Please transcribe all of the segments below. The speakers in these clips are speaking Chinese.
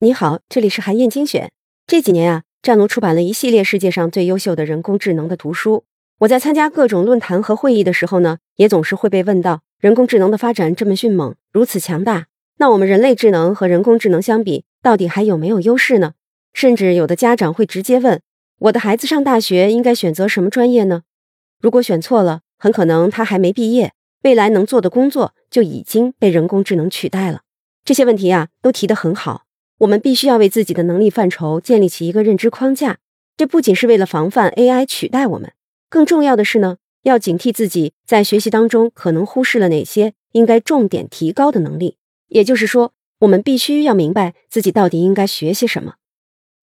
你好，这里是韩燕精选。这几年啊，战龙出版了一系列世界上最优秀的人工智能的图书。我在参加各种论坛和会议的时候呢，也总是会被问到：人工智能的发展这么迅猛，如此强大，那我们人类智能和人工智能相比，到底还有没有优势呢？甚至有的家长会直接问：我的孩子上大学应该选择什么专业呢？如果选错了，很可能他还没毕业，未来能做的工作就已经被人工智能取代了。这些问题啊，都提得很好。我们必须要为自己的能力范畴建立起一个认知框架，这不仅是为了防范 AI 取代我们，更重要的是呢，要警惕自己在学习当中可能忽视了哪些应该重点提高的能力。也就是说，我们必须要明白自己到底应该学些什么。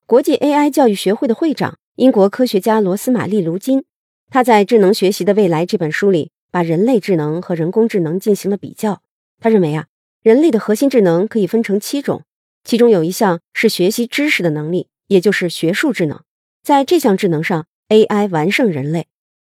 国际 AI 教育学会的会长、英国科学家罗斯玛丽·卢金，他在《智能学习的未来》这本书里，把人类智能和人工智能进行了比较。他认为啊，人类的核心智能可以分成七种。其中有一项是学习知识的能力，也就是学术智能。在这项智能上，AI 完胜人类。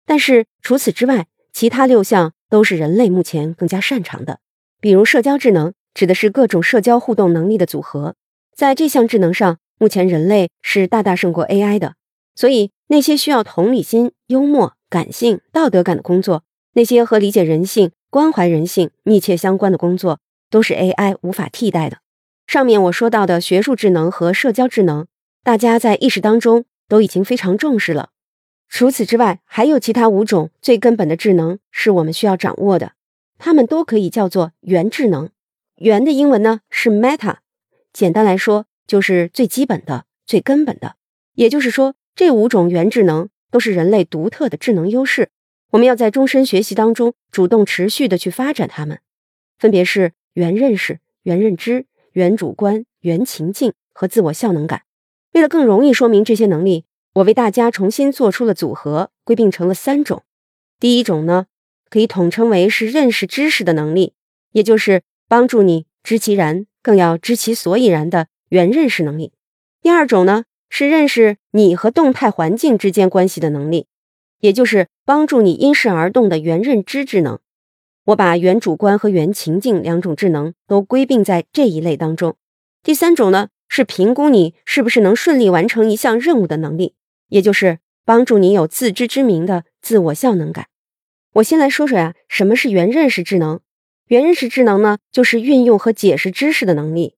但是除此之外，其他六项都是人类目前更加擅长的。比如社交智能，指的是各种社交互动能力的组合。在这项智能上，目前人类是大大胜过 AI 的。所以那些需要同理心、幽默、感性、道德感的工作，那些和理解人性、关怀人性密切相关的工作，都是 AI 无法替代的。上面我说到的学术智能和社交智能，大家在意识当中都已经非常重视了。除此之外，还有其他五种最根本的智能是我们需要掌握的，它们都可以叫做元智能。元的英文呢是 meta，简单来说就是最基本的、最根本的。也就是说，这五种元智能都是人类独特的智能优势，我们要在终身学习当中主动持续的去发展它们，分别是原认识、原认知。原主观、原情境和自我效能感。为了更容易说明这些能力，我为大家重新做出了组合，归并成了三种。第一种呢，可以统称为是认识知识的能力，也就是帮助你知其然，更要知其所以然的原认识能力。第二种呢，是认识你和动态环境之间关系的能力，也就是帮助你因势而动的原认知智能。我把原主观和原情境两种智能都归并在这一类当中。第三种呢，是评估你是不是能顺利完成一项任务的能力，也就是帮助你有自知之明的自我效能感。我先来说说呀，什么是原认识智能？原认识智能呢，就是运用和解释知识的能力。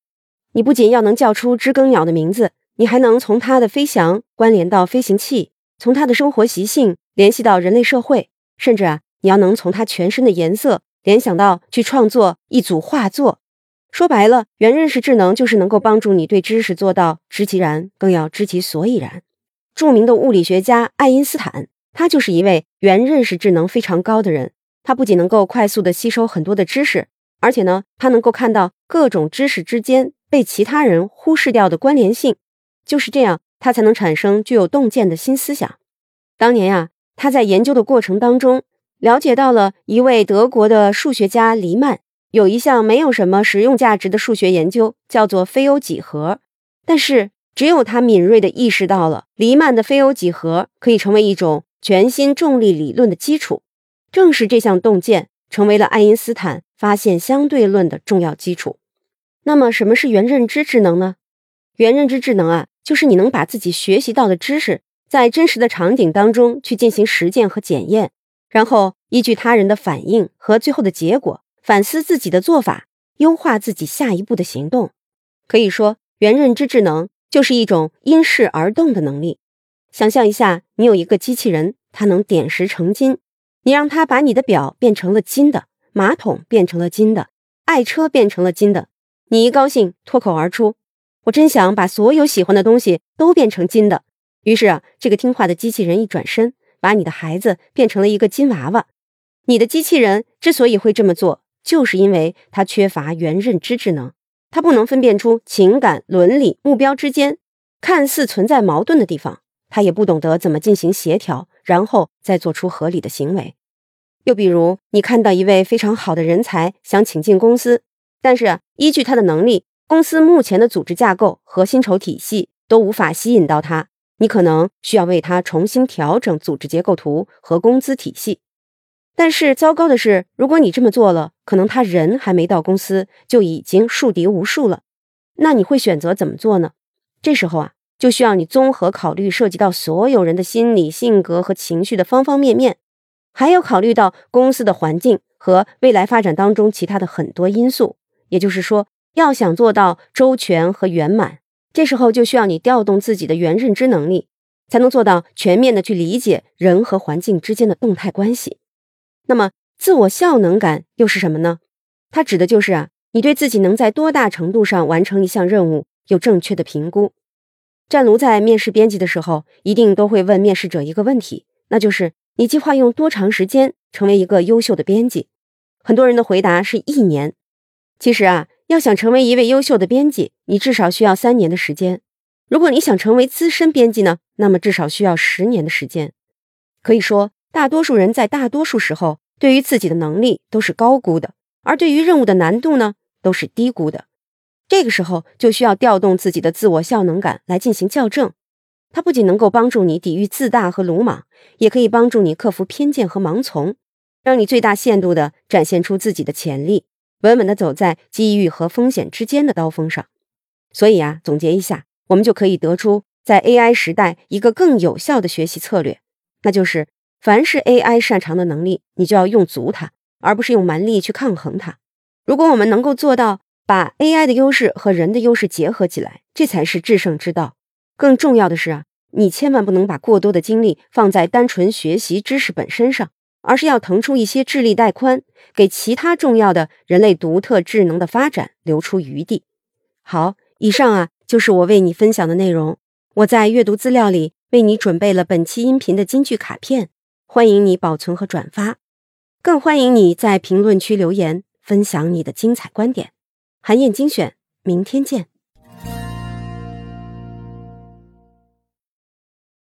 你不仅要能叫出知更鸟的名字，你还能从它的飞翔关联到飞行器，从它的生活习性联系到人类社会，甚至啊。你要能从它全身的颜色联想到去创作一组画作，说白了，原认识智能就是能够帮助你对知识做到知其然，更要知其所以然。著名的物理学家爱因斯坦，他就是一位原认识智能非常高的人。他不仅能够快速的吸收很多的知识，而且呢，他能够看到各种知识之间被其他人忽视掉的关联性。就是这样，他才能产生具有洞见的新思想。当年呀，他在研究的过程当中。了解到了一位德国的数学家黎曼有一项没有什么实用价值的数学研究，叫做非欧几何。但是只有他敏锐地意识到了黎曼的非欧几何可以成为一种全新重力理论的基础。正是这项洞见成为了爱因斯坦发现相对论的重要基础。那么，什么是原认知智能呢？原认知智能啊，就是你能把自己学习到的知识在真实的场景当中去进行实践和检验。然后依据他人的反应和最后的结果，反思自己的做法，优化自己下一步的行动。可以说，原认知智能就是一种因势而动的能力。想象一下，你有一个机器人，它能点石成金。你让它把你的表变成了金的，马桶变成了金的，爱车变成了金的。你一高兴，脱口而出：“我真想把所有喜欢的东西都变成金的。”于是啊，这个听话的机器人一转身。把你的孩子变成了一个金娃娃，你的机器人之所以会这么做，就是因为它缺乏原认知智能，它不能分辨出情感、伦理、目标之间看似存在矛盾的地方，它也不懂得怎么进行协调，然后再做出合理的行为。又比如，你看到一位非常好的人才想请进公司，但是依据他的能力，公司目前的组织架构和薪酬体系都无法吸引到他。你可能需要为他重新调整组织结构图和工资体系。但是糟糕的是，如果你这么做了，可能他人还没到公司就已经树敌无数了。那你会选择怎么做呢？这时候啊，就需要你综合考虑涉及到所有人的心理、性格和情绪的方方面面，还要考虑到公司的环境和未来发展当中其他的很多因素。也就是说，要想做到周全和圆满，这时候就需要你调动自己的原认知能力，才能做到全面的去理解人和环境之间的动态关系。那么，自我效能感又是什么呢？它指的就是啊，你对自己能在多大程度上完成一项任务有正确的评估。战卢在面试编辑的时候，一定都会问面试者一个问题，那就是你计划用多长时间成为一个优秀的编辑？很多人的回答是一年。其实啊，要想成为一位优秀的编辑，你至少需要三年的时间。如果你想成为资深编辑呢，那么至少需要十年的时间。可以说，大多数人在大多数时候对于自己的能力都是高估的，而对于任务的难度呢，都是低估的。这个时候就需要调动自己的自我效能感来进行校正。它不仅能够帮助你抵御自大和鲁莽，也可以帮助你克服偏见和盲从，让你最大限度地展现出自己的潜力。稳稳地走在机遇和风险之间的刀锋上，所以啊，总结一下，我们就可以得出，在 AI 时代一个更有效的学习策略，那就是凡是 AI 擅长的能力，你就要用足它，而不是用蛮力去抗衡它。如果我们能够做到把 AI 的优势和人的优势结合起来，这才是制胜之道。更重要的是啊，你千万不能把过多的精力放在单纯学习知识本身上。而是要腾出一些智力带宽，给其他重要的人类独特智能的发展留出余地。好，以上啊就是我为你分享的内容。我在阅读资料里为你准备了本期音频的金句卡片，欢迎你保存和转发，更欢迎你在评论区留言分享你的精彩观点。韩燕精选，明天见。